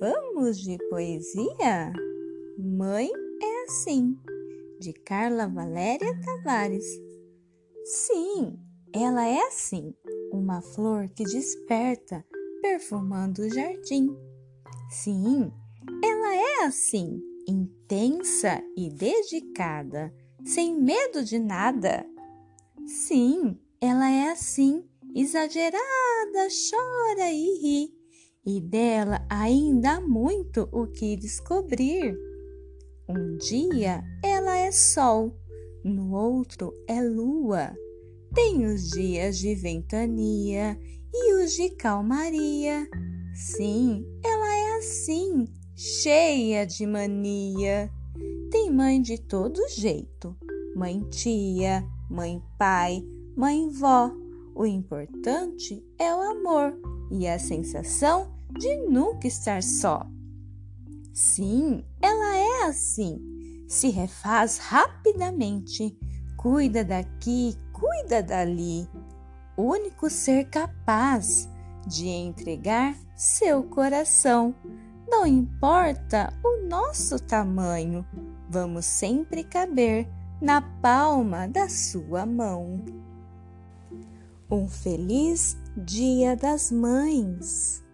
Vamos de poesia? Mãe é assim, de Carla Valéria Tavares. Sim, ela é assim, uma flor que desperta, perfumando o jardim. Sim, ela é assim, intensa e dedicada, sem medo de nada. Sim, ela é assim, exagerada, chora e ri e dela ainda há muito o que descobrir. Um dia ela é sol, no outro é lua. Tem os dias de ventania e os de calmaria. Sim, ela é assim, cheia de mania. Tem mãe de todo jeito: mãe tia, mãe pai, mãe vó. O importante é o amor e a sensação de nunca estar só. Sim, ela é assim. Se refaz rapidamente, cuida daqui, cuida dali. Único ser capaz de entregar seu coração. Não importa o nosso tamanho, vamos sempre caber na palma da sua mão. Um feliz Dia das Mães!